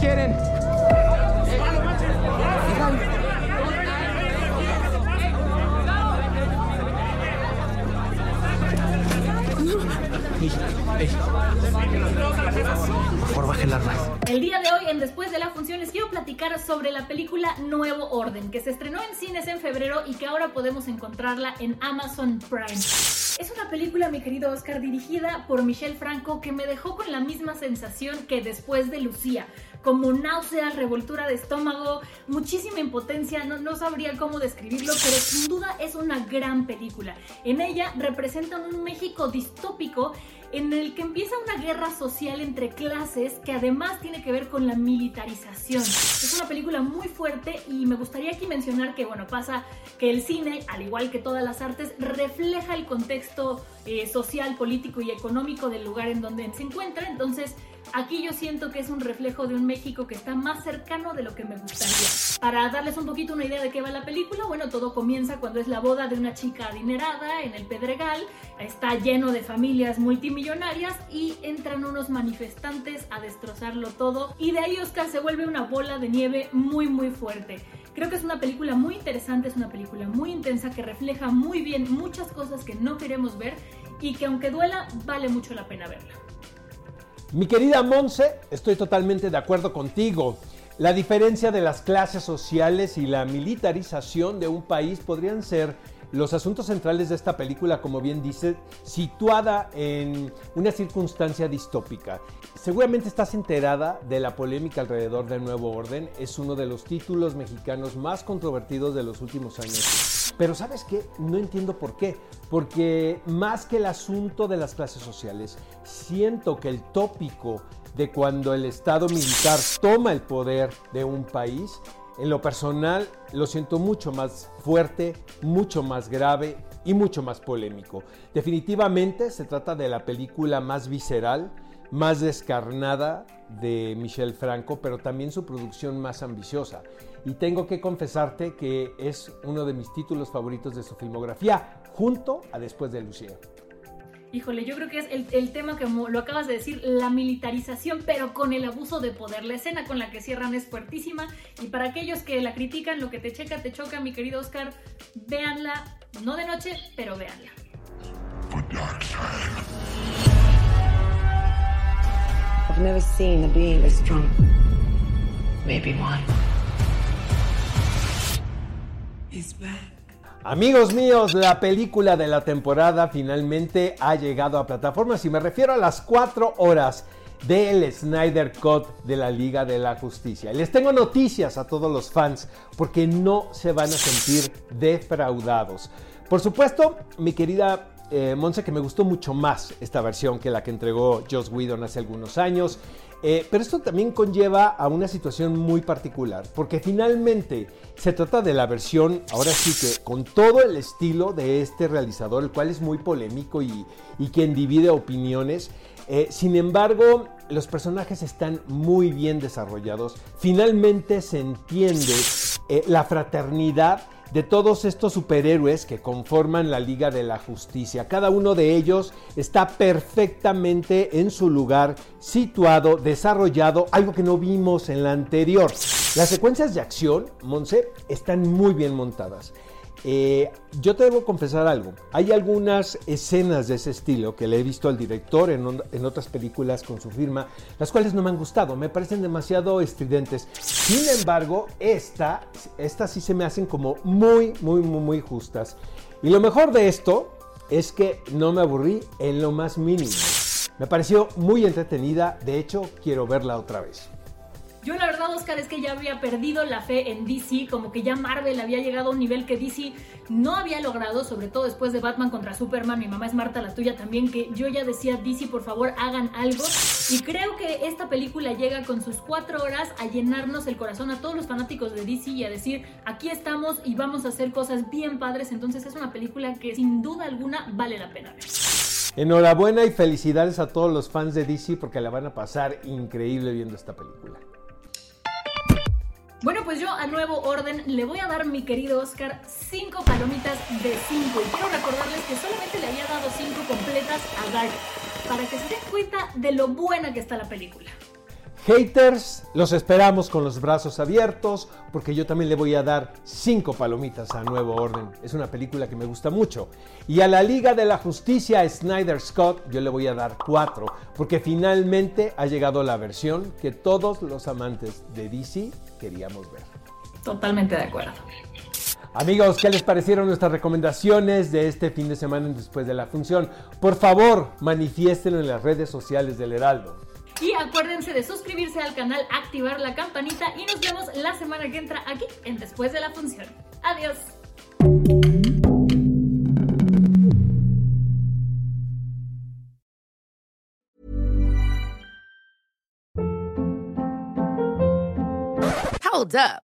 quieren? Por baje el arma. El día de hoy, en Después de la Función, les quiero platicar sobre la película Nuevo Orden, que se estrenó en cines en febrero y que ahora podemos encontrarla en Amazon Prime. Es una película, mi querido Oscar, dirigida por Michelle Franco, que me dejó con la misma sensación que después de Lucía. Como náuseas, revoltura de estómago, muchísima impotencia, no, no sabría cómo describirlo, pero sin duda es una gran película. En ella representan un México distópico en el que empieza una guerra social entre clases que además tiene que ver con la militarización. Es una película muy fuerte y me gustaría aquí mencionar que, bueno, pasa que el cine, al igual que todas las artes, refleja el contexto eh, social, político y económico del lugar en donde se encuentra. Entonces, aquí yo siento que es un reflejo de un México que está más cercano de lo que me gustaría. Para darles un poquito una idea de qué va la película, bueno, todo comienza cuando es la boda de una chica adinerada en el Pedregal, está lleno de familias multimillonarias y entran unos manifestantes a destrozarlo todo y de ahí Oscar se vuelve una bola de nieve muy muy fuerte. Creo que es una película muy interesante, es una película muy intensa que refleja muy bien muchas cosas que no queremos ver y que aunque duela vale mucho la pena verla. Mi querida Monse, estoy totalmente de acuerdo contigo. La diferencia de las clases sociales y la militarización de un país podrían ser los asuntos centrales de esta película, como bien dice, situada en una circunstancia distópica. Seguramente estás enterada de la polémica alrededor del Nuevo Orden. Es uno de los títulos mexicanos más controvertidos de los últimos años. Pero sabes qué? No entiendo por qué. Porque más que el asunto de las clases sociales, siento que el tópico de cuando el Estado militar toma el poder de un país en lo personal lo siento mucho más fuerte, mucho más grave y mucho más polémico. Definitivamente se trata de la película más visceral, más descarnada de Michel Franco, pero también su producción más ambiciosa. Y tengo que confesarte que es uno de mis títulos favoritos de su filmografía, junto a Después de Lucía. Híjole, yo creo que es el, el, tema que lo acabas de decir, la militarización, pero con el abuso de poder. La escena con la que cierran es fuertísima y para aquellos que la critican, lo que te checa, te choca, mi querido Oscar, véanla, no de noche, pero véanla. I've never seen a being as strong. Maybe one. He's back. Amigos míos, la película de la temporada finalmente ha llegado a plataformas y me refiero a las 4 horas del Snyder Cut de la Liga de la Justicia. Les tengo noticias a todos los fans porque no se van a sentir defraudados. Por supuesto, mi querida eh, Monse, que me gustó mucho más esta versión que la que entregó Joss Whedon hace algunos años. Eh, pero esto también conlleva a una situación muy particular, porque finalmente se trata de la versión, ahora sí que con todo el estilo de este realizador, el cual es muy polémico y, quien divide opiniones. Eh, sin embargo, los personajes están muy bien desarrollados. Finalmente se entiende eh, la fraternidad de todos estos superhéroes que conforman la Liga de la Justicia. Cada uno de ellos está perfectamente en su lugar, situado, desarrollado, algo que no vimos en la anterior. Las secuencias de acción, Monse, están muy bien montadas. Eh, yo te debo confesar algo. Hay algunas escenas de ese estilo que le he visto al director en, en, otras películas con su firma, las cuales no me han gustado, me parecen demasiado estridentes. Sin embargo, esta, estas sí se me hacen como muy, muy, muy, muy justas. Y lo mejor de esto es que no me aburrí en lo más mínimo. Me pareció muy entretenida, de hecho quiero verla otra vez. Verdad, Oscar, es que ya había perdido la fe en DC, como que ya Marvel había llegado a un nivel que DC no había logrado, sobre todo después de Batman contra Superman, mi mamá es Marta, la tuya también, que yo ya decía, DC, por favor, hagan algo. Y creo que esta película llega con sus cuatro horas a llenarnos el corazón a todos los fanáticos de DC y a decir, aquí estamos y vamos a hacer cosas bien padres, entonces es una película que sin duda alguna vale la pena ver. Enhorabuena y felicidades a todos los fans de DC porque la van a pasar increíble viendo esta película. Bueno, pues yo a nuevo orden le voy a dar, mi querido Oscar, 5 palomitas de 5. Y quiero recordarles que solamente le había dado 5 completas a Dark, para que se den cuenta de lo buena que está la película. Haters, los esperamos con los brazos abiertos porque yo también le voy a dar 5 palomitas a Nuevo Orden. Es una película que me gusta mucho. Y a la Liga de la Justicia Snyder Scott yo le voy a dar 4 porque finalmente ha llegado la versión que todos los amantes de DC queríamos ver. Totalmente de acuerdo. Amigos, ¿qué les parecieron nuestras recomendaciones de este fin de semana después de la función? Por favor, manifiéstenlo en las redes sociales del Heraldo. Y acuérdense de suscribirse al canal, activar la campanita y nos vemos la semana que entra aquí en Después de la Función. Adiós. Hold up.